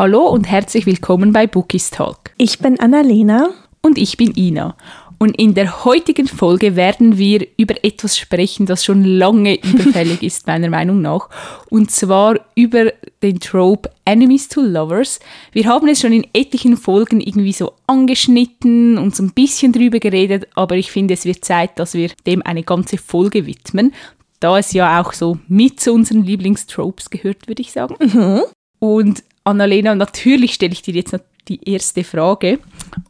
Hallo und herzlich willkommen bei Bookies Talk. Ich bin Annalena. Und ich bin Ina. Und in der heutigen Folge werden wir über etwas sprechen, das schon lange überfällig ist, meiner Meinung nach. Und zwar über den Trope Enemies to Lovers. Wir haben es schon in etlichen Folgen irgendwie so angeschnitten und so ein bisschen drüber geredet, aber ich finde, es wird Zeit, dass wir dem eine ganze Folge widmen da es ja auch so mit zu unseren Lieblingstropes gehört, würde ich sagen. Mhm. Und Annalena, natürlich stelle ich dir jetzt die erste Frage.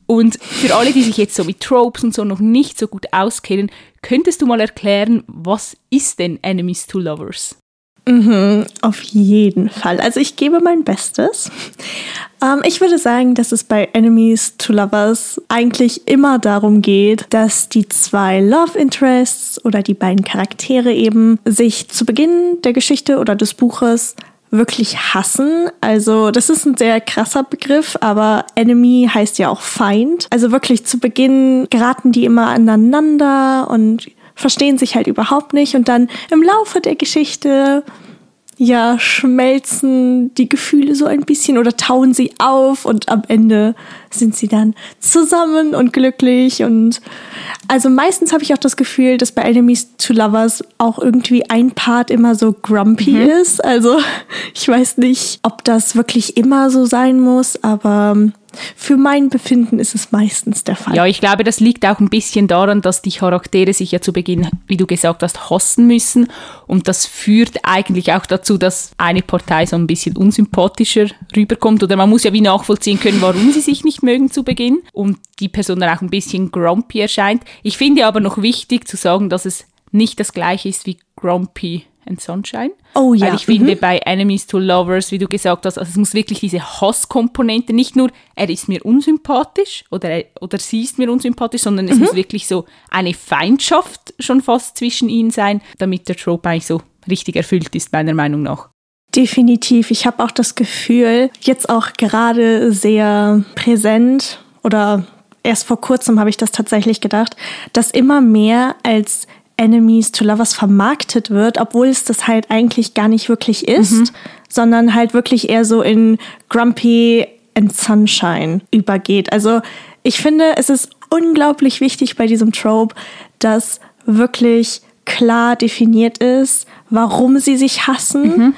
Und für alle, die sich jetzt so mit Tropes und so noch nicht so gut auskennen, könntest du mal erklären, was ist denn Enemies to Lovers? Mhm, auf jeden Fall. Also ich gebe mein Bestes. Ähm, ich würde sagen, dass es bei Enemies to Lovers eigentlich immer darum geht, dass die zwei Love Interests oder die beiden Charaktere eben sich zu Beginn der Geschichte oder des Buches wirklich hassen. Also das ist ein sehr krasser Begriff, aber Enemy heißt ja auch Feind. Also wirklich zu Beginn geraten die immer aneinander und verstehen sich halt überhaupt nicht und dann im Laufe der Geschichte ja, schmelzen die Gefühle so ein bisschen oder tauen sie auf und am Ende sind sie dann zusammen und glücklich und also meistens habe ich auch das Gefühl, dass bei Enemies to Lovers auch irgendwie ein Part immer so grumpy mhm. ist. Also ich weiß nicht, ob das wirklich immer so sein muss, aber für mein Befinden ist es meistens der Fall. Ja, ich glaube, das liegt auch ein bisschen daran, dass die Charaktere sich ja zu Beginn, wie du gesagt hast, hassen müssen. Und das führt eigentlich auch dazu, dass eine Partei so ein bisschen unsympathischer rüberkommt. Oder man muss ja wie nachvollziehen können, warum sie sich nicht mögen zu Beginn. Und die Person dann auch ein bisschen grumpy erscheint. Ich finde aber noch wichtig zu sagen, dass es nicht das gleiche ist wie grumpy and Sunshine. Oh ja. Weil ich finde, mhm. bei Enemies to Lovers, wie du gesagt hast, also es muss wirklich diese Hasskomponente, nicht nur, er ist mir unsympathisch oder, oder sie ist mir unsympathisch, sondern es mhm. muss wirklich so eine Feindschaft schon fast zwischen ihnen sein, damit der Trope eigentlich so richtig erfüllt ist, meiner Meinung nach. Definitiv. Ich habe auch das Gefühl, jetzt auch gerade sehr präsent oder erst vor kurzem habe ich das tatsächlich gedacht, dass immer mehr als Enemies to Lovers vermarktet wird, obwohl es das halt eigentlich gar nicht wirklich ist, mhm. sondern halt wirklich eher so in Grumpy and Sunshine übergeht. Also ich finde, es ist unglaublich wichtig bei diesem Trope, dass wirklich klar definiert ist, warum sie sich hassen. Mhm.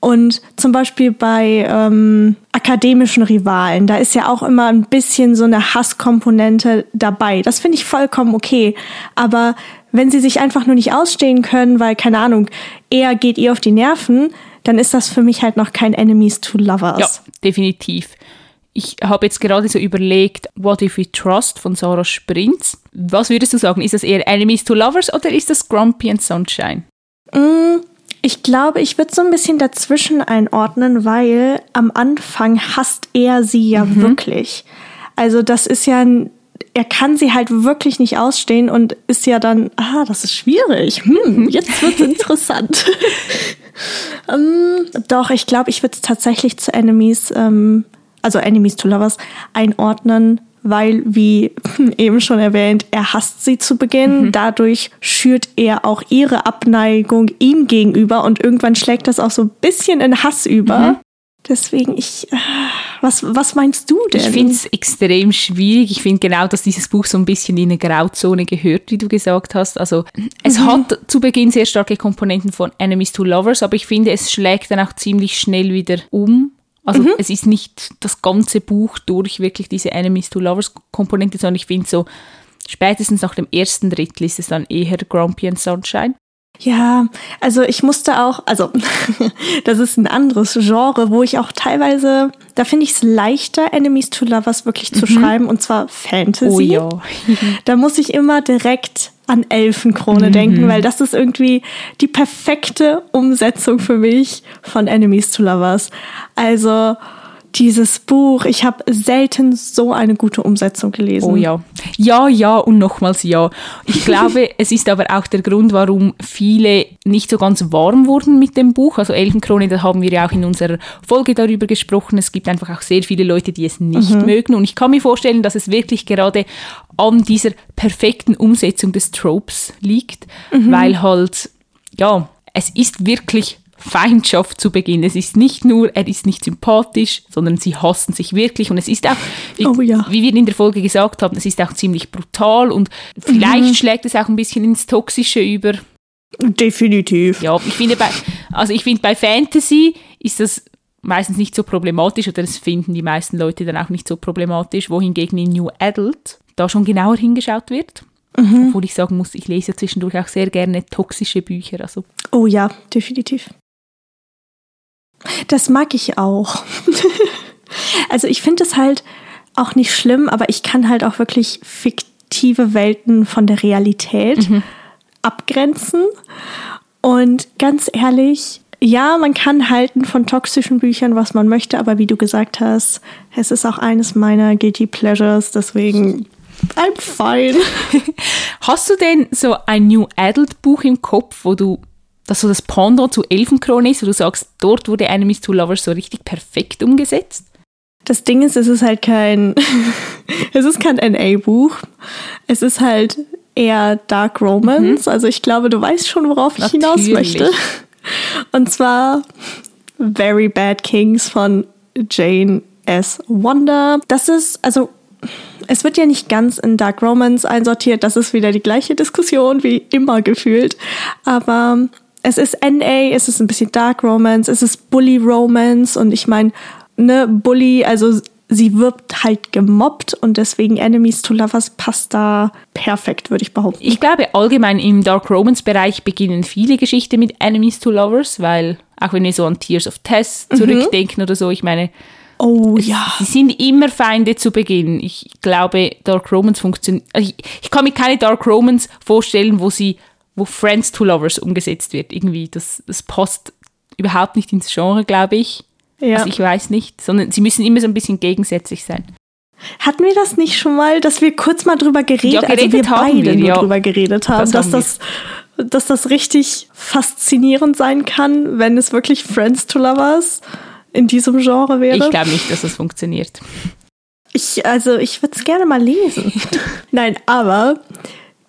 Und zum Beispiel bei ähm, akademischen Rivalen, da ist ja auch immer ein bisschen so eine Hasskomponente dabei. Das finde ich vollkommen okay. Aber wenn sie sich einfach nur nicht ausstehen können, weil, keine Ahnung, er geht ihr auf die Nerven, dann ist das für mich halt noch kein Enemies to Lovers. Ja, definitiv. Ich habe jetzt gerade so überlegt, What If We Trust von Sarah Sprintz. Was würdest du sagen? Ist das eher Enemies to Lovers oder ist das Grumpy and Sunshine? Mm, ich glaube, ich würde so ein bisschen dazwischen einordnen, weil am Anfang hasst er sie ja mhm. wirklich. Also das ist ja ein er kann sie halt wirklich nicht ausstehen und ist ja dann, ah, das ist schwierig. Hm, jetzt wird's interessant. ähm, doch, ich glaube, ich würde es tatsächlich zu Enemies, ähm, also Enemies to Lovers, einordnen, weil, wie eben schon erwähnt, er hasst sie zu Beginn. Mhm. Dadurch schürt er auch ihre Abneigung ihm gegenüber und irgendwann schlägt das auch so ein bisschen in Hass über. Mhm. Deswegen, ich, äh, was, was meinst du denn? Ich finde es extrem schwierig. Ich finde genau, dass dieses Buch so ein bisschen in eine Grauzone gehört, wie du gesagt hast. Also, es mhm. hat zu Beginn sehr starke Komponenten von Enemies to Lovers, aber ich finde, es schlägt dann auch ziemlich schnell wieder um. Also, mhm. es ist nicht das ganze Buch durch wirklich diese Enemies to Lovers Komponente, sondern ich finde so, spätestens nach dem ersten Drittel ist es dann eher Grumpy and Sunshine. Ja, also ich musste auch, also das ist ein anderes Genre, wo ich auch teilweise, da finde ich es leichter, Enemies to Lovers wirklich zu mhm. schreiben, und zwar Fantasy. Oh da muss ich immer direkt an Elfenkrone mhm. denken, weil das ist irgendwie die perfekte Umsetzung für mich von Enemies to Lovers. Also dieses Buch, ich habe selten so eine gute Umsetzung gelesen. Oh ja. Ja, ja und nochmals ja. Ich glaube, es ist aber auch der Grund, warum viele nicht so ganz warm wurden mit dem Buch. Also Elfenkrone, da haben wir ja auch in unserer Folge darüber gesprochen. Es gibt einfach auch sehr viele Leute, die es nicht mhm. mögen. Und ich kann mir vorstellen, dass es wirklich gerade an dieser perfekten Umsetzung des Tropes liegt, mhm. weil halt, ja, es ist wirklich Feindschaft zu Beginn. Es ist nicht nur, er ist nicht sympathisch, sondern sie hassen sich wirklich. Und es ist auch, wie, Oh ja. wie wir in der Folge gesagt haben, es ist auch ziemlich brutal und vielleicht Mhm. schlägt es auch ein bisschen ins Toxische über. Definitiv. Ja, ich finde bei, also ich finde bei Fantasy ist das meistens nicht so problematisch oder das finden die meisten Leute dann auch nicht so problematisch, wohingegen in New Adult da schon genauer hingeschaut wird. Obwohl ich sagen muss, ich lese zwischendurch auch sehr gerne toxische Bücher. Also Oh ja, definitiv. Das mag ich auch. also ich finde es halt auch nicht schlimm, aber ich kann halt auch wirklich fiktive Welten von der Realität abgrenzen. Und ganz ehrlich, ja, man kann halten von toxischen Büchern, was man möchte, aber wie du gesagt hast, es ist auch eines meiner Guilty Pleasures, deswegen I'm fine. Hast du denn so ein New Adult Buch im Kopf, wo du, das so das Pendant zu Elfenkrone ist, wo du sagst, dort wurde Enemies to Lovers so richtig perfekt umgesetzt? Das Ding ist, es ist halt kein, es ist kein NA-Buch. Es ist halt eher Dark Romance. Also ich glaube, du weißt schon, worauf ich hinaus Mhm. Natürlich. möchte. Und zwar Very Bad Kings von Jane S. Wonder. Das ist, also es wird ja nicht ganz in Dark Romance einsortiert. Das ist wieder die gleiche Diskussion wie immer gefühlt. Aber es ist NA, es ist ein bisschen Dark Romance, es ist Bully Romance und ich meine, ne, Bully, also sie wird halt gemobbt und deswegen Enemies to Lovers passt da perfekt, würde ich behaupten. Ich glaube, allgemein im Dark Romance-Bereich beginnen viele Geschichten mit Enemies to Lovers, weil auch wenn wir so an Tears of Tess zurückdenken oder so, ich meine, Oh ja. sie sind immer Feinde zu Beginn. Ich glaube, Dark Romance funktioniert. Ich, ich kann mir keine Dark Romance vorstellen, wo sie, wo Friends to Lovers umgesetzt wird. Irgendwie, das, das passt überhaupt nicht ins Genre, glaube ich. ja. Also ich weiß nicht, sondern sie müssen immer so ein bisschen gegensätzlich sein. Hatten wir das nicht schon mal, dass wir kurz mal drüber geredet, Ja, also wir geredet haben beide wir, nur ja. drüber geredet haben, Das dass haben wir. das dass das richtig faszinierend sein kann, wenn es wirklich Friends to Lovers in diesem Genre wäre. Ich glaube nicht, dass das funktioniert. Ich, also ich würde es gerne mal lesen. Nein, aber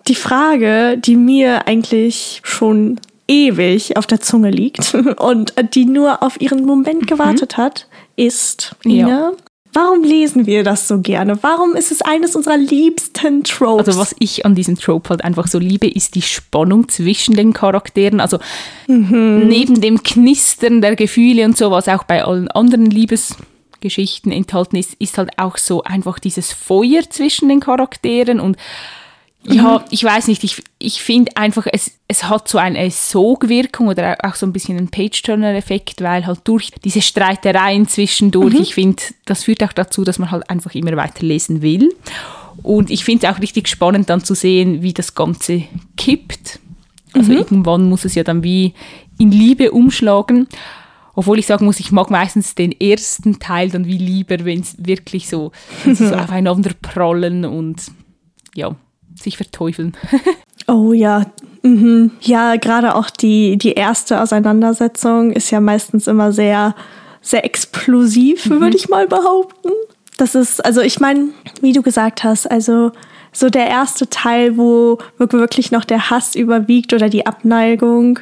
die Frage, die mir eigentlich schon ewig auf der Zunge liegt und die nur auf ihren Moment gewartet hat, ist, Mhm. Ja. Warum lesen wir das so gerne? Warum ist es eines unserer liebsten Tropes? Also was ich an diesem Trope halt einfach so liebe, ist die Spannung zwischen den Charakteren. Also neben dem Knistern der Gefühle und so, was auch bei allen anderen Liebesgeschichten enthalten ist, ist halt auch so einfach dieses Feuer zwischen den Charakteren und ja, ich weiß nicht, ich, ich finde einfach, es, es hat so eine Sogwirkung oder auch so ein bisschen einen Page-Turner-Effekt, weil halt durch diese Streitereien zwischendurch, ich finde, das führt auch dazu, dass man halt einfach immer weiter lesen will. Und ich finde es auch richtig spannend dann zu sehen, wie das Ganze kippt. Also irgendwann muss es ja dann wie in Liebe umschlagen. Obwohl ich sagen muss, ich mag meistens den ersten Teil dann wie lieber, wenn es wirklich so, so aufeinander prallen und ja, sich verteufeln. Oh ja. Mhm. Ja, gerade auch die, die erste Auseinandersetzung ist ja meistens immer sehr, sehr explosiv, würde ich mal behaupten. Das ist, also ich meine, wie du gesagt hast, also so der erste Teil, wo wirklich noch der Hass überwiegt oder die Abneigung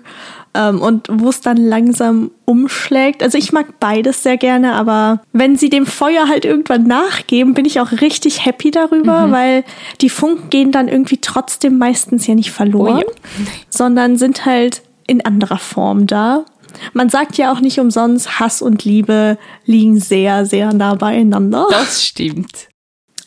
und wo es dann langsam umschlägt. Also ich mag beides sehr gerne, aber wenn sie dem Feuer halt irgendwann nachgeben, bin ich auch richtig happy darüber, weil die Funken gehen dann irgendwie trotzdem meistens ja nicht verloren, Oh ja. sondern sind halt in anderer Form da. Man sagt ja auch nicht umsonst, Hass und Liebe liegen sehr, sehr nah beieinander. Das stimmt.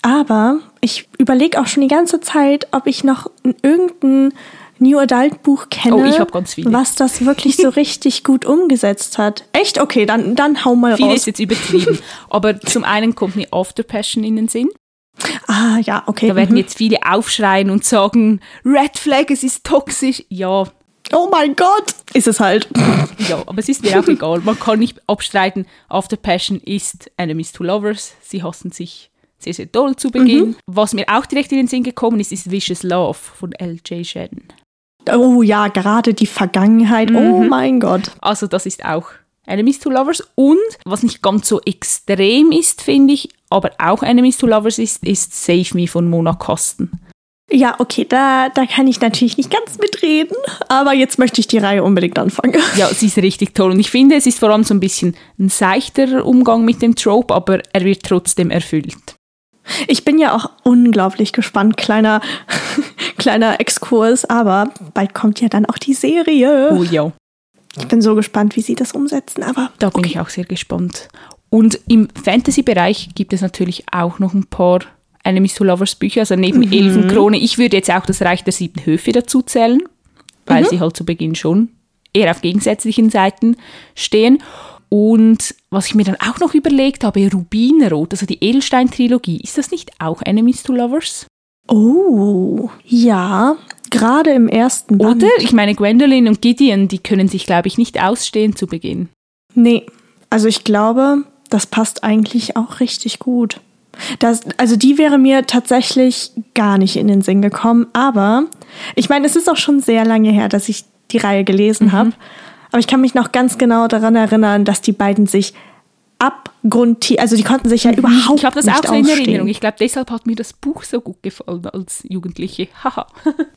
Aber ich überlege auch schon die ganze Zeit, ob ich noch n- irgendein New Adult Buch kenne, Oh, ich hab ganz viele. was das wirklich so richtig gut umgesetzt hat. Echt? Okay, dann, dann hau mal Viel raus. ist jetzt übertrieben. Aber zum einen kommt mir After Passion in den Sinn. Ah, ja, okay. Da werden mhm. jetzt viele aufschreien und sagen, Red Flag, es ist toxisch. Ja, Oh mein Gott! Ist es halt. ja, aber es ist mir auch egal. Man kann nicht abstreiten, After Passion ist Enemies to Lovers. Sie hassen sich sehr, sehr doll zu Beginn. Mhm. Was mir auch direkt in den Sinn gekommen ist, ist Vicious Love von L.J. Shannon. Oh ja, gerade die Vergangenheit. Oh Mhm. mein Gott. Also das ist auch Enemies to Lovers. Und was nicht ganz so extrem ist, finde ich, aber auch Enemies to Lovers ist, ist Save Me von Mona Kasten. Ja, okay, da, da kann ich natürlich nicht ganz mitreden, aber jetzt möchte ich die Reihe unbedingt anfangen. Ja, sie ist richtig toll und ich finde, es ist vor allem so ein bisschen ein seichterer Umgang mit dem Trope, aber er wird trotzdem erfüllt. Ich bin ja auch unglaublich gespannt, kleiner, kleiner Exkurs, aber bald kommt ja dann auch die Serie. Oh ja. Ich bin so gespannt, wie sie das umsetzen, aber. Da bin okay. ich auch sehr gespannt. Und im Fantasy-Bereich gibt es natürlich auch noch ein paar Enemies to Lovers Bücher, also neben Mhm. Elfenkrone. Ich würde jetzt auch das Reich der sieben Höfe dazu zählen, weil Mhm. sie halt zu Beginn schon eher auf gegensätzlichen Seiten stehen. Und was ich mir dann auch noch überlegt habe, Rubinrot, also die Edelstein-Trilogie, ist das nicht auch Enemies to Lovers? Oh, ja, gerade im ersten Band. Oder? Ich meine, Gwendolyn und Gideon, die können sich, glaube ich, nicht ausstehen zu Beginn. Nee, also ich glaube, das passt eigentlich auch richtig gut. Das, also die wäre mir tatsächlich gar nicht in den Sinn gekommen, aber ich meine, es ist auch schon sehr lange her, dass ich die Reihe gelesen habe. Aber ich kann mich noch ganz genau daran erinnern, dass die beiden sich abgrundtief, also die konnten sich ja überhaupt Ich habe das nicht auch so in. Erinnerung. Ich glaube, deshalb hat mir das Buch so gut gefallen als Jugendliche. Haha.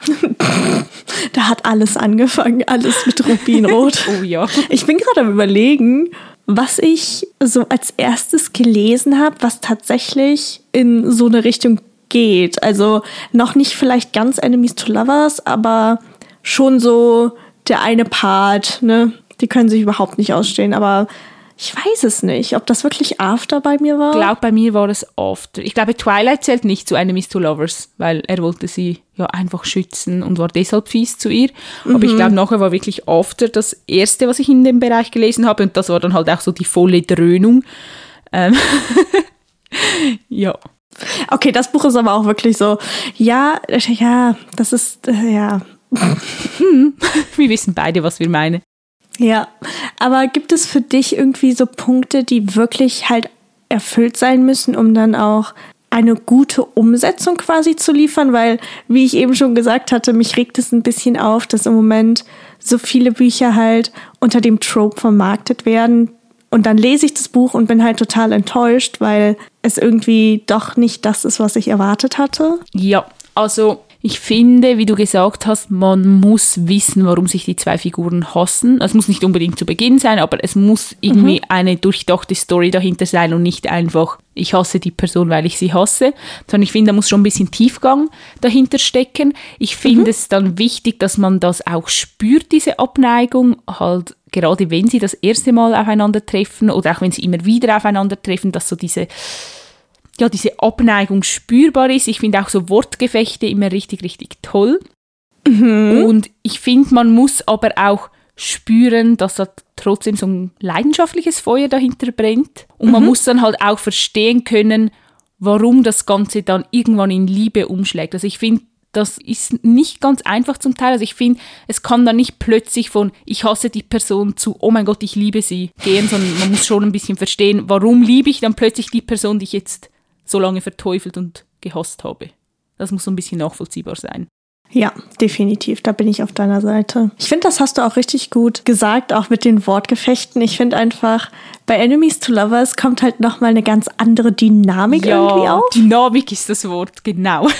Da hat alles angefangen, alles mit Rubinrot. oh ja. Ich bin gerade am überlegen, was ich so als erstes gelesen habe, was tatsächlich in so eine Richtung geht. Also noch nicht vielleicht ganz Enemies to Lovers, aber schon so der eine Part, ne? Die können sich überhaupt nicht ausstehen, aber ich weiß es nicht, ob das wirklich After bei mir war. Ich glaube, bei mir war es After. Ich glaube, Twilight zählt nicht zu Enemies to Lovers, weil er wollte sie ja einfach schützen und war deshalb fies zu ihr. Aber ich glaube, nachher war wirklich After das erste, was ich in dem Bereich gelesen habe und das war dann halt auch so die volle Dröhnung. Ähm ja. Okay, das Buch ist aber auch wirklich so, ja, ja, das ist, äh, ja, Wir wissen beide, was wir meinen. Ja, aber gibt es für dich irgendwie so Punkte, die wirklich halt erfüllt sein müssen, um dann auch eine gute Umsetzung quasi zu liefern? Weil, wie ich eben schon gesagt hatte, mich regt es ein bisschen auf, dass im Moment so viele Bücher halt unter dem Trope vermarktet werden. Und dann lese ich das Buch und bin halt total enttäuscht, weil es irgendwie doch nicht das ist, was ich erwartet hatte. Ja, also ich finde, wie du gesagt hast, man muss wissen, warum sich die zwei Figuren hassen. Es muss nicht unbedingt zu Beginn sein, aber es muss irgendwie eine durchdachte Story dahinter sein und nicht einfach, ich hasse die Person, weil ich sie hasse, sondern ich finde, da muss schon ein bisschen Tiefgang dahinter stecken. Ich finde es dann wichtig, dass man das auch spürt, diese Abneigung, halt gerade wenn sie das erste Mal aufeinandertreffen oder auch wenn sie immer wieder aufeinandertreffen, dass so diese ja, diese Abneigung spürbar ist. Ich finde auch so Wortgefechte immer richtig, richtig toll. Und ich finde, man muss aber auch spüren, dass da trotzdem so ein leidenschaftliches Feuer dahinter brennt. Und man muss dann halt auch verstehen können, warum das Ganze dann irgendwann in Liebe umschlägt. Also ich finde, das ist nicht ganz einfach zum Teil. Also ich finde, es kann dann nicht plötzlich von ich hasse die Person zu oh mein Gott, ich liebe sie gehen, sondern man muss schon ein bisschen verstehen, warum liebe ich dann plötzlich die Person, die ich jetzt so lange verteufelt und gehasst habe. Das muss so ein bisschen nachvollziehbar sein. Ja, definitiv. Da bin ich auf deiner Seite. Ich finde, das hast du auch richtig gut gesagt, auch mit den Wortgefechten. Ich finde einfach, bei Enemies to Lovers kommt halt nochmal eine ganz andere Dynamik irgendwie auf. Dynamik ist das Wort, genau.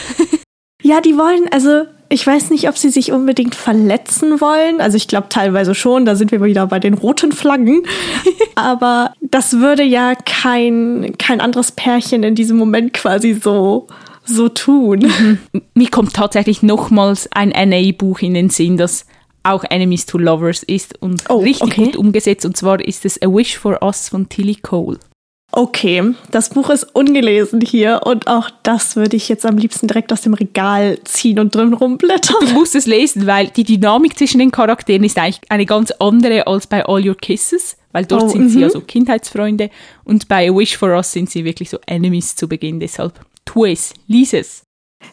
Ja, die wollen, also ich weiß nicht, ob sie sich unbedingt verletzen wollen. Also ich glaube teilweise schon, da sind wir wieder bei den roten Flaggen. Aber das würde ja kein, kein anderes Pärchen in diesem Moment quasi so, so tun. Mir kommt tatsächlich nochmals ein NA-Buch in den Sinn, das auch Enemies to Lovers ist und Oh, richtig okay. gut umgesetzt. Und zwar ist es A Wish for Us von Tilly Cole. Okay, das Buch ist ungelesen hier und auch das würde ich jetzt am liebsten direkt aus dem Regal ziehen und drin rumblättern. Du musst es lesen, weil die Dynamik zwischen den Charakteren ist eigentlich eine ganz andere als bei All Your Kisses, weil dort Oh, sind sie mhm. ja so Kindheitsfreunde und bei A Wish for Us sind sie wirklich so Enemies zu Beginn. Deshalb tu es, lies es.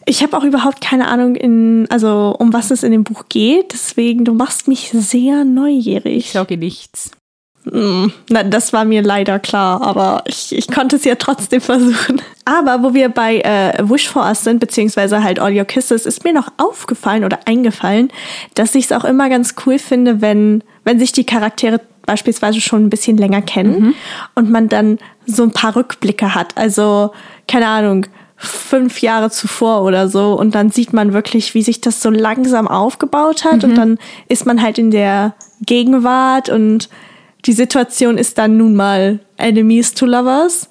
Ich habe auch überhaupt keine Ahnung, in, also um was es in dem Buch geht, deswegen du machst mich sehr Ich neugierig. sage nichts. Mm, Na, das war mir leider klar, aber ich, ich konnte es ja trotzdem versuchen. Aber wo wir bei äh, Wish for Us sind, beziehungsweise halt All Your Kisses, ist mir noch aufgefallen oder eingefallen, dass ich es auch immer ganz cool finde, wenn, wenn sich die Charaktere beispielsweise schon ein bisschen länger kennen und man dann so ein paar Rückblicke hat. Also, keine Ahnung, fünf Jahre zuvor oder so. Und dann sieht man wirklich, wie sich das so langsam aufgebaut hat. Mhm. Und dann ist man halt in der Gegenwart und die Situation ist dann nun mal Enemies to Lovers.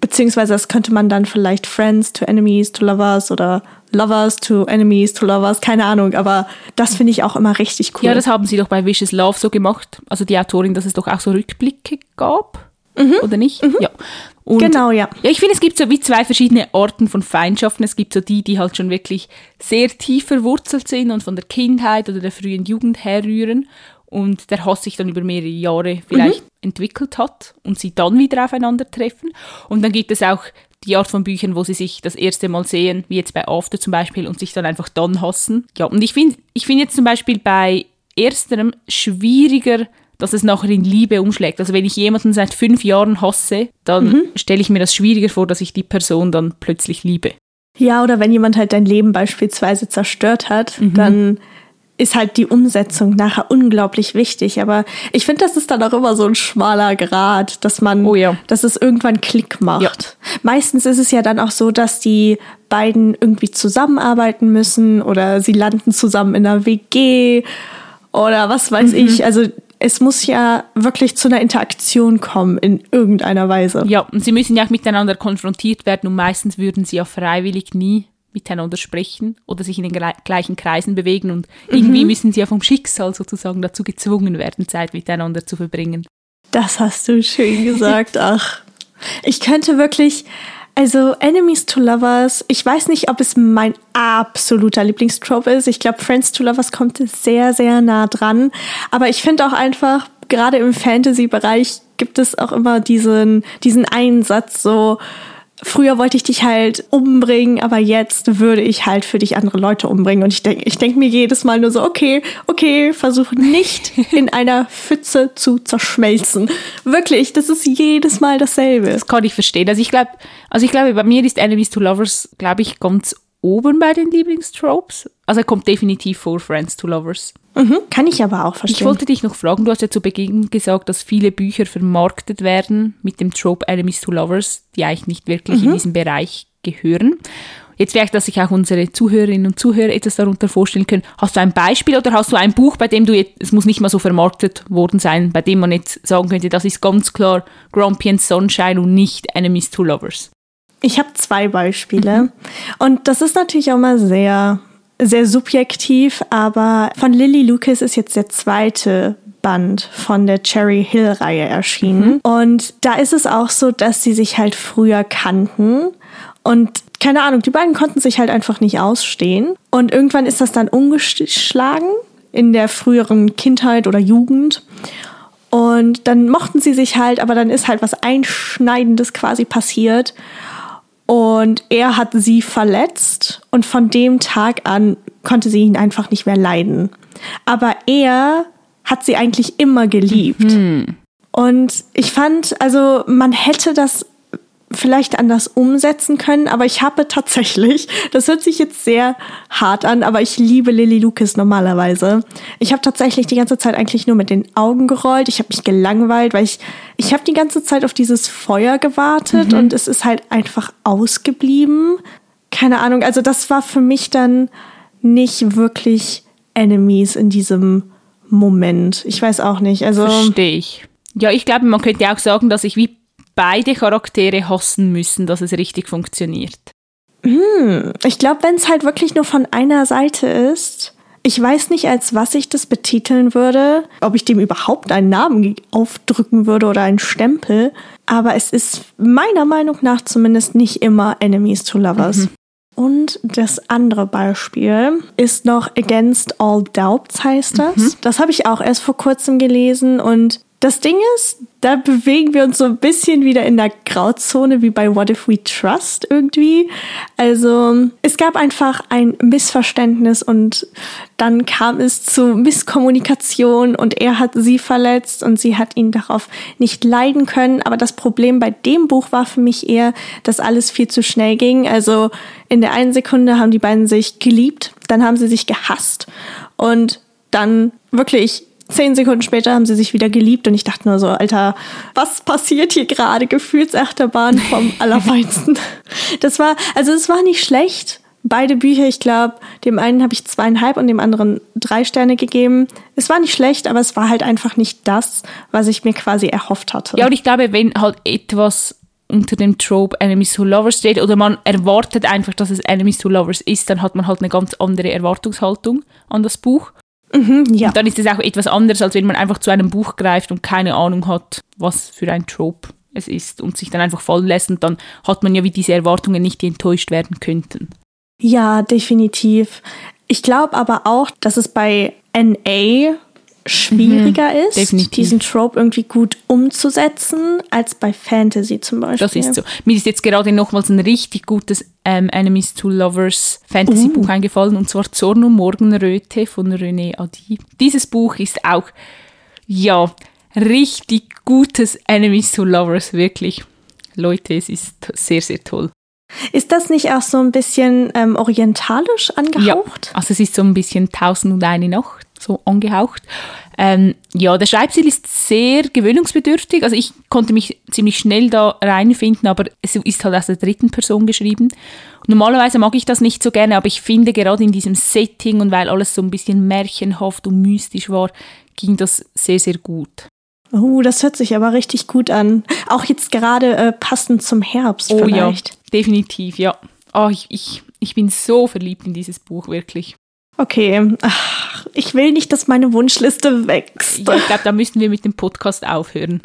Beziehungsweise das könnte man dann vielleicht Friends to Enemies to Lovers oder Lovers to Enemies to Lovers, keine Ahnung, aber das finde ich auch immer richtig cool. Ja, das haben sie doch bei Vicious Love so gemacht. Also die Autorin, dass es doch auch so Rückblicke gab. Oder nicht? Ja. Und genau, ja. Ja, ich finde, es gibt so wie zwei verschiedene Arten von Feindschaften. Es gibt so die, die halt schon wirklich sehr tief verwurzelt sind und von der Kindheit oder der frühen Jugend herrühren und der Hass sich dann über mehrere Jahre vielleicht entwickelt hat und sie dann wieder aufeinandertreffen. Und dann gibt es auch die Art von Büchern, wo sie sich das erste Mal sehen, wie jetzt bei After zum Beispiel, und sich dann einfach dann hassen. Ja, und ich finde ich finde jetzt zum Beispiel bei ersterem schwieriger, dass es nachher in Liebe umschlägt. Also wenn ich jemanden seit fünf Jahren hasse, dann stelle ich mir das schwieriger vor, dass ich die Person dann plötzlich liebe. Ja, oder wenn jemand halt dein Leben beispielsweise zerstört hat, Mhm. dann ist halt die Umsetzung nachher unglaublich wichtig. Aber ich finde, das ist dann auch immer so ein schmaler Grad, dass man, Oh ja. dass es irgendwann Klick macht. Ja. Meistens ist es ja dann auch so, dass die beiden irgendwie zusammenarbeiten müssen oder sie landen zusammen in einer WG oder was Mhm. weiß ich. Also es muss ja wirklich zu einer Interaktion kommen in irgendeiner Weise. Ja, und sie müssen ja auch miteinander konfrontiert werden und meistens würden sie ja freiwillig nie miteinander sprechen oder sich in den gle- gleichen Kreisen bewegen und irgendwie müssen sie ja vom Schicksal sozusagen dazu gezwungen werden, Zeit miteinander zu verbringen. Das hast du schön gesagt. Ach, ich könnte wirklich, also Enemies to Lovers, ich weiß nicht, ob es mein absoluter Lieblingstrope ist. Ich glaube, Friends to Lovers kommt sehr, sehr nah dran. Aber ich finde auch einfach, gerade im Fantasy-Bereich gibt es auch immer diesen, diesen Einsatz so, Früher wollte ich dich halt umbringen, aber jetzt würde ich halt für dich andere Leute umbringen. Und ich denke ich denk mir jedes Mal nur so, okay, okay, versuch nicht in einer Pfütze zu zerschmelzen. Wirklich, das ist jedes Mal dasselbe. Das kann ich verstehen. Also ich glaube, also ich glaube, bei mir ist Enemies to Lovers, glaube ich, ganz oben bei den Lieblingstropes. Also er kommt definitiv vor Friends to Lovers. Mhm, kann ich aber auch Ich verstehen. wollte dich noch fragen, du hast ja zu Beginn gesagt, dass viele Bücher vermarktet werden mit dem Trope Enemies to Lovers, die eigentlich nicht wirklich in diesen Bereich gehören. Jetzt vielleicht, dass sich auch unsere Zuhörerinnen und Zuhörer etwas darunter vorstellen können. Hast du ein Beispiel oder hast du ein Buch, bei dem du jetzt, es muss nicht mal so vermarktet worden sein, bei dem man jetzt sagen könnte, das ist ganz klar Grumpy and Sunshine und nicht Enemies to Lovers? Ich habe zwei Beispiele. Und das ist natürlich auch mal sehr, sehr subjektiv, aber von Lily Lucas ist jetzt der zweite Band von der Cherry Hill-Reihe erschienen. Und da ist es auch so, dass sie sich halt früher kannten. Und keine Ahnung, die beiden konnten sich halt einfach nicht ausstehen. Und irgendwann ist das dann umgeschlagen in der früheren Kindheit oder Jugend. Und dann mochten sie sich halt, aber dann ist halt was Einschneidendes quasi passiert. Und er hat sie verletzt und von dem Tag an konnte sie ihn einfach nicht mehr leiden. Aber er hat sie eigentlich immer geliebt. Und ich fand, also man hätte das vielleicht anders umsetzen können, aber ich habe tatsächlich, das hört sich jetzt sehr hart an, aber ich liebe Lily Lucas normalerweise. Ich habe tatsächlich die ganze Zeit eigentlich nur mit den Augen gerollt. Ich habe mich gelangweilt, weil ich ich habe die ganze Zeit auf dieses Feuer gewartet und es ist halt einfach ausgeblieben. Keine Ahnung, also das war für mich dann nicht wirklich Enemies in diesem Moment. Ich weiß auch nicht. Also Verstehe ich. Ja, ich glaube, man könnte auch sagen, dass ich wie beide Charaktere hassen müssen, dass es richtig funktioniert. Ich glaube, wenn es halt wirklich nur von einer Seite ist, ich weiß nicht, als was ich das betiteln würde, ob ich dem überhaupt einen Namen aufdrücken würde oder einen Stempel, aber es ist meiner Meinung nach zumindest nicht immer Enemies to Lovers. Und das andere Beispiel ist noch Against All Doubts heißt das. Das habe ich auch erst vor kurzem gelesen und das Ding ist, da bewegen wir uns so ein bisschen wieder in der Grauzone wie bei What If We Trust irgendwie. Also es gab einfach ein Missverständnis und dann kam es zu Misskommunikation und er hat sie verletzt und sie hat ihn darauf nicht leiden können. Aber das Problem bei dem Buch war für mich eher, dass alles viel zu schnell ging. Also in der einen Sekunde haben die beiden sich geliebt, dann haben sie sich gehasst und dann wirklich zehn Sekunden später haben sie sich wieder geliebt und ich dachte nur so, Alter, was passiert hier gerade? Gefühlsachterbahn vom Allerfeinsten. Das war, also es war nicht schlecht. Beide Bücher, ich glaube, dem einen habe ich zweieinhalb und dem anderen drei Sterne gegeben. Es war nicht schlecht, aber es war halt einfach nicht das, was ich mir quasi erhofft hatte. Ja, und ich glaube, wenn halt etwas unter dem Trope Enemies to Lovers steht oder man erwartet einfach, dass es Enemies to Lovers ist, dann hat man halt eine ganz andere Erwartungshaltung an das Buch. Mhm, ja. Und dann ist es auch etwas anderes, als wenn man einfach zu einem Buch greift und keine Ahnung hat, was für ein Trope es ist und sich dann einfach fallen lässt und dann hat man ja wie diese Erwartungen nicht, die enttäuscht werden könnten. Ja, definitiv. Ich glaube aber auch, dass es bei NA schwieriger mhm, ist, definitiv. diesen Trope irgendwie gut umzusetzen, als bei Fantasy zum Beispiel. Das ist so. Mir ist jetzt gerade nochmals ein richtig gutes ähm, Enemies to Lovers Fantasy-Buch uh. eingefallen, und zwar Zorn und Morgenröte von René Adi. Dieses Buch ist auch, ja, richtig gutes Enemies to Lovers, wirklich. Leute, es ist sehr, sehr toll. Ist das nicht auch so ein bisschen ähm, orientalisch angehaucht? Ja, also es ist so ein bisschen Tausend und eine Nacht so angehaucht. Ähm, ja, der Schreibstil ist sehr gewöhnungsbedürftig. Also ich konnte mich ziemlich schnell da reinfinden, aber es ist halt aus der dritten Person geschrieben. Normalerweise mag ich das nicht so gerne, aber ich finde gerade in diesem Setting und weil alles so ein bisschen märchenhaft und mystisch war, ging das sehr, sehr gut. Oh, das hört sich aber richtig gut an. Auch jetzt gerade äh, passend zum Herbst oh, vielleicht. Ja, definitiv, ja. Oh, ich, ich, ich bin so verliebt in dieses Buch, wirklich. Okay, Ach, ich will nicht, dass meine Wunschliste wächst. Ja, ich glaube, da müssen wir mit dem Podcast aufhören.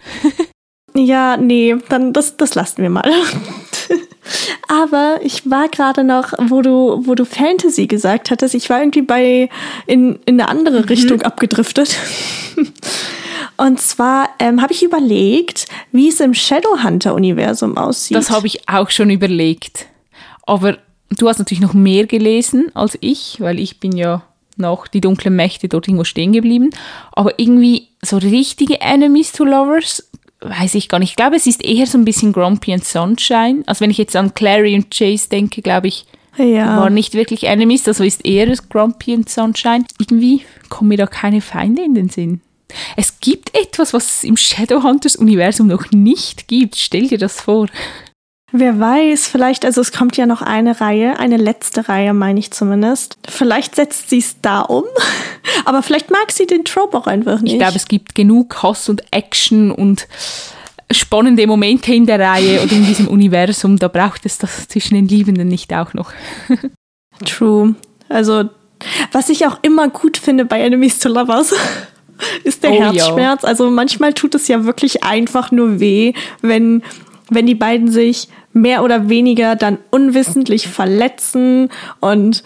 ja, nee, dann das, das lassen wir mal. Aber ich war gerade noch, wo du, wo du Fantasy gesagt hattest, ich war irgendwie bei in, in eine andere mhm. Richtung abgedriftet. Und zwar ähm, habe ich überlegt, wie es im Shadowhunter-Universum aussieht. Das habe ich auch schon überlegt. Aber Du hast natürlich noch mehr gelesen als ich, weil ich bin ja noch die dunklen Mächte dort irgendwo stehen geblieben. Aber irgendwie so richtige Enemies to Lovers weiß ich gar nicht. Ich glaube, es ist eher so ein bisschen Grumpy and Sunshine. Also wenn ich jetzt an Clary und Chase denke, glaube ich, ja. waren nicht wirklich Enemies. Also ist eher das Grumpy and Sunshine. Irgendwie kommen mir da keine Feinde in den Sinn. Es gibt etwas, was es im Shadowhunters Universum noch nicht gibt. Stell dir das vor. Wer weiß, vielleicht, also es kommt ja noch eine Reihe, eine letzte Reihe, meine ich zumindest. Vielleicht setzt sie es da um, aber vielleicht mag sie den Trope auch einfach nicht. Ich glaube, es gibt genug Hass und Action und spannende Momente in der Reihe oder in diesem Universum. Da braucht es das zwischen den Liebenden nicht auch noch. True. Also, was ich auch immer gut finde bei Enemies to Lovers, ist der oh, Herzschmerz. Yo. Also manchmal tut es ja wirklich einfach nur weh, wenn wenn die beiden sich mehr oder weniger dann unwissentlich verletzen und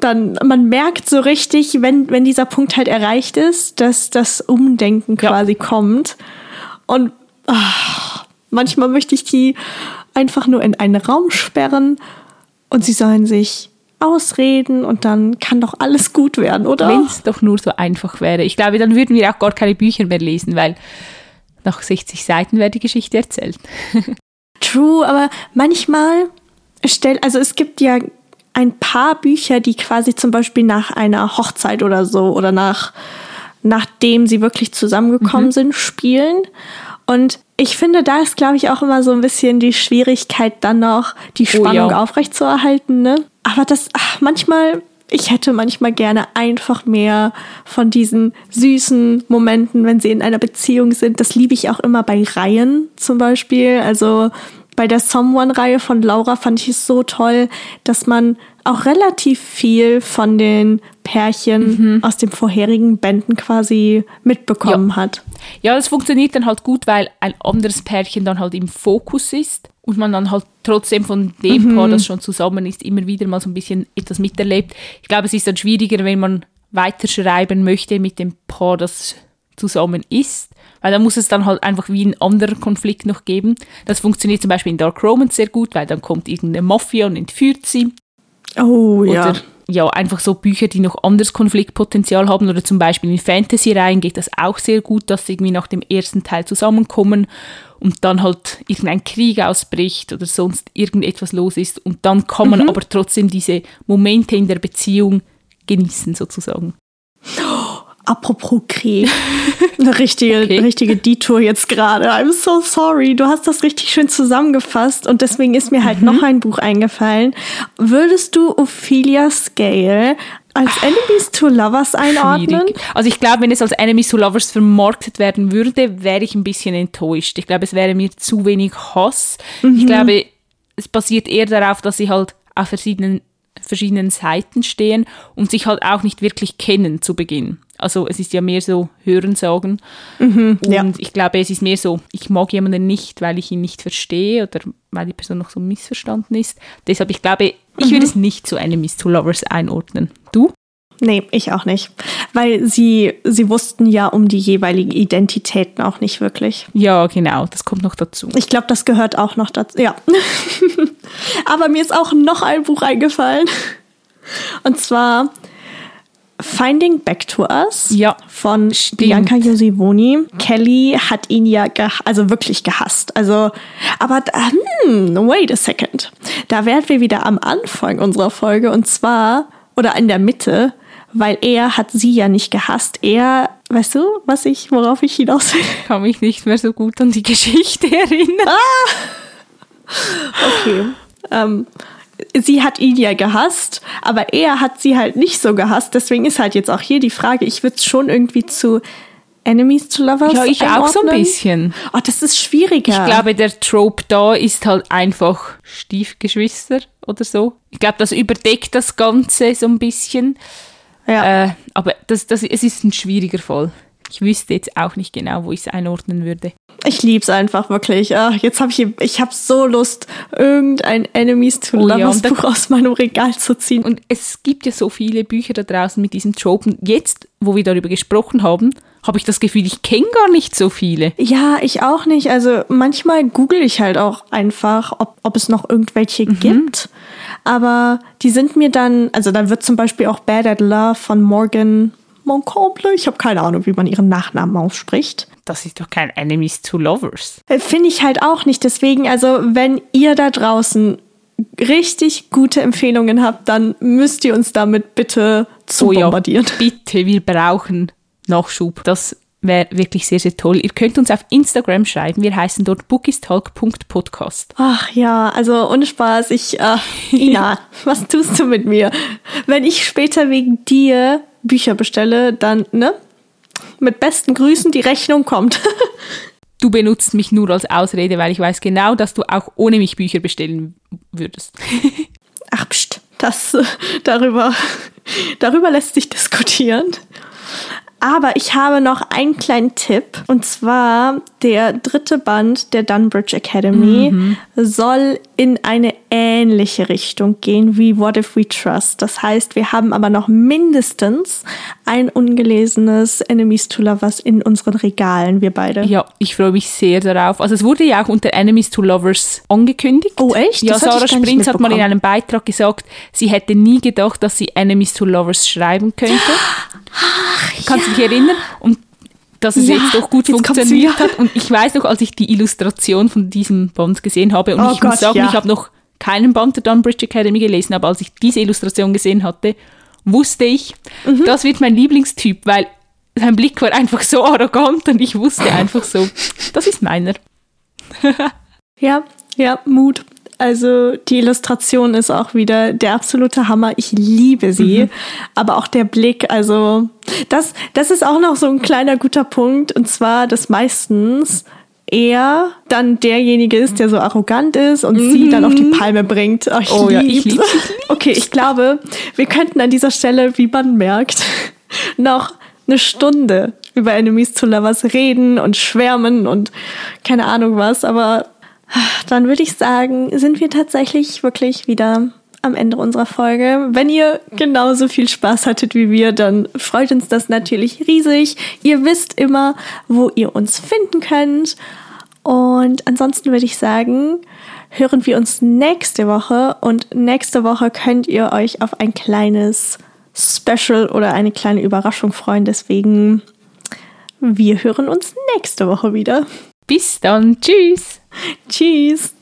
dann man merkt so richtig, wenn, wenn dieser Punkt halt erreicht ist, dass das Umdenken quasi ja. kommt. Und ach, manchmal möchte ich die einfach nur in einen Raum sperren und sie sollen sich ausreden und dann kann doch alles gut werden, oder? Wenn es doch nur so einfach wäre. Ich glaube, dann würden wir auch gar keine Bücher mehr lesen, weil nach 60 Seiten wäre die Geschichte erzählt. True, aber manchmal stellt, also es gibt ja ein paar Bücher, die quasi zum Beispiel nach einer Hochzeit oder so oder nach nachdem sie wirklich zusammengekommen mhm. sind, spielen. Und ich finde, da ist, glaube ich, auch immer so ein bisschen die Schwierigkeit, dann noch die Spannung oh, ja. aufrechtzuerhalten. Ne? Aber das, ach, manchmal ich hätte manchmal gerne einfach mehr von diesen süßen Momenten, wenn sie in einer Beziehung sind. Das liebe ich auch immer bei Reihen zum Beispiel. Also bei der Someone-Reihe von Laura fand ich es so toll, dass man auch relativ viel von den Pärchen mhm. aus den vorherigen Bänden quasi mitbekommen ja. hat. Ja, das funktioniert dann halt gut, weil ein anderes Pärchen dann halt im Fokus ist und man dann halt trotzdem von dem mhm. Paar, das schon zusammen ist, immer wieder mal so ein bisschen etwas miterlebt. Ich glaube, es ist dann schwieriger, wenn man weiterschreiben möchte mit dem Paar, das zusammen ist, weil da muss es dann halt einfach wie ein anderer Konflikt noch geben. Das funktioniert zum Beispiel in Dark Romance sehr gut, weil dann kommt irgendeine Mafia und entführt sie. Oh ja. Oder ja, einfach so Bücher, die noch anderes Konfliktpotenzial haben oder zum Beispiel in Fantasy-Reihen geht das auch sehr gut, dass sie irgendwie nach dem ersten Teil zusammenkommen und dann halt irgendein Krieg ausbricht oder sonst irgendetwas los ist und dann kann man mhm. aber trotzdem diese Momente in der Beziehung genießen sozusagen. Apropos Krieg. Eine richtige, okay. richtige Detour jetzt gerade. I'm so sorry. Du hast das richtig schön zusammengefasst und deswegen ist mir halt mhm. noch ein Buch eingefallen. Würdest du Ophelia Scale als Enemies to Lovers einordnen? Schwierig. Also ich glaube, wenn es als Enemies to Lovers vermarktet werden würde, wäre ich ein bisschen enttäuscht. Ich glaube, es wäre mir zu wenig Hass. Mhm. Ich glaube, es basiert eher darauf, dass sie halt auf verschiedenen verschiedenen Seiten stehen und sich halt auch nicht wirklich kennen zu Beginn. Also es ist ja mehr so Hörensagen. Mhm, und ja. ich glaube, es ist mehr so, ich mag jemanden nicht, weil ich ihn nicht verstehe oder weil die Person noch so missverstanden ist. Deshalb, ich glaube, ich mhm. würde es nicht zu Enemies to Lovers einordnen. Du? Nee, ich auch nicht. Weil sie, sie wussten ja um die jeweiligen Identitäten auch nicht wirklich. Ja, genau, das kommt noch dazu. Ich glaube, das gehört auch noch dazu. Ja. Aber mir ist auch noch ein Buch eingefallen. Und zwar Finding Back to Us ja, von stimmt. Bianca Josivoni. Kelly hat ihn ja also wirklich gehasst. Also, aber hm, wait a second. Da wären wir wieder am Anfang unserer Folge und zwar oder in der Mitte weil er hat sie ja nicht gehasst. Er, weißt du, was ich, worauf ich hinaus will? Ich kann mich nicht mehr so gut an die Geschichte erinnern. Ah! Okay. Ähm, sie hat ihn ja gehasst, aber er hat sie halt nicht so gehasst. Deswegen ist halt jetzt auch hier die Frage, ich würde es schon irgendwie zu Enemies to Lovers Ja, ich einordnen. auch so ein bisschen. Oh, das ist schwieriger. Ich glaube, der Trope da ist halt einfach Stiefgeschwister oder so. Ich glaube, das überdeckt das Ganze so ein bisschen. Ja. Äh, aber das, das, es ist ein schwieriger Fall. Ich wüsste jetzt auch nicht genau, wo ich es einordnen würde. Ich liebe es einfach wirklich. Ach, jetzt habe ich, ich habe so Lust, irgendein Enemies to oh, Lovers ja, Buch aus meinem Regal zu ziehen. Und es gibt ja so viele Bücher da draußen mit diesem Tropen. Jetzt, wo wir darüber gesprochen haben, habe ich das Gefühl, ich kenne gar nicht so viele. Ja, ich auch nicht. Also manchmal google ich halt auch einfach, ob, ob es noch irgendwelche mhm. gibt. Aber die sind mir dann, also da wird zum Beispiel auch Bad at Love von Morgan Moncomble, ich habe keine Ahnung, wie man ihren Nachnamen ausspricht. Das ist doch kein Enemies to Lovers. Äh, finde ich halt auch nicht. Deswegen, also wenn ihr da draußen richtig gute Empfehlungen habt, dann müsst ihr uns damit bitte zu oh ja, bombardieren. Bitte, wir brauchen Nachschub. Das wäre wirklich sehr, sehr toll. Ihr könnt uns auf Instagram schreiben. Wir heißen dort bookistalk.podcast. Ach ja, also ohne Spaß. Ich, äh, Ina, was tust du mit mir? Wenn ich später wegen dir Bücher bestelle, dann, ne? Mit besten Grüßen, die Rechnung kommt. du benutzt mich nur als Ausrede, weil ich weiß genau, dass du auch ohne mich Bücher bestellen würdest. Ach, pst, das, darüber, darüber lässt sich diskutieren. Aber ich habe noch einen kleinen Tipp. Und zwar der dritte Band der Dunbridge Academy mhm. soll in eine ähnliche Richtung gehen wie What If We Trust. Das heißt, wir haben aber noch mindestens ein ungelesenes Enemies to Lovers in unseren Regalen, wir beide. Ja, ich freue mich sehr darauf. Also es wurde ja auch unter Enemies to Lovers angekündigt. Oh echt? Ja, Sarah Sprintz hat mal in einem Beitrag gesagt, sie hätte nie gedacht, dass sie Enemies to Lovers schreiben könnte. Ach, Kannst ja. Dich erinnern? Und dass es ja, jetzt doch gut jetzt funktioniert hat. Und ich weiß noch, als ich die Illustration von diesem Band gesehen habe, und oh ich Gott, muss sagen, ja. ich habe noch keinen Band der Dunbridge Academy gelesen, aber als ich diese Illustration gesehen hatte, wusste ich, mhm. das wird mein Lieblingstyp, weil sein Blick war einfach so arrogant und ich wusste einfach so, das ist meiner. ja, ja, Mut. Also die Illustration ist auch wieder der absolute Hammer. Ich liebe sie. Mhm. Aber auch der Blick, also das, das ist auch noch so ein kleiner guter Punkt. Und zwar, dass meistens er dann derjenige ist, der so arrogant ist und mhm. sie dann auf die Palme bringt. Oh, ich oh, lieb's. Ja, ich lieb's. Okay, ich glaube, wir könnten an dieser Stelle, wie man merkt, noch eine Stunde über Enemies to Lovers reden und schwärmen und keine Ahnung was, aber dann würde ich sagen, sind wir tatsächlich wirklich wieder am Ende unserer Folge. Wenn ihr genauso viel Spaß hattet wie wir, dann freut uns das natürlich riesig. Ihr wisst immer, wo ihr uns finden könnt. Und ansonsten würde ich sagen, hören wir uns nächste Woche. Und nächste Woche könnt ihr euch auf ein kleines Special oder eine kleine Überraschung freuen. Deswegen, wir hören uns nächste Woche wieder. Bis dann. Tschüss. Tschüss.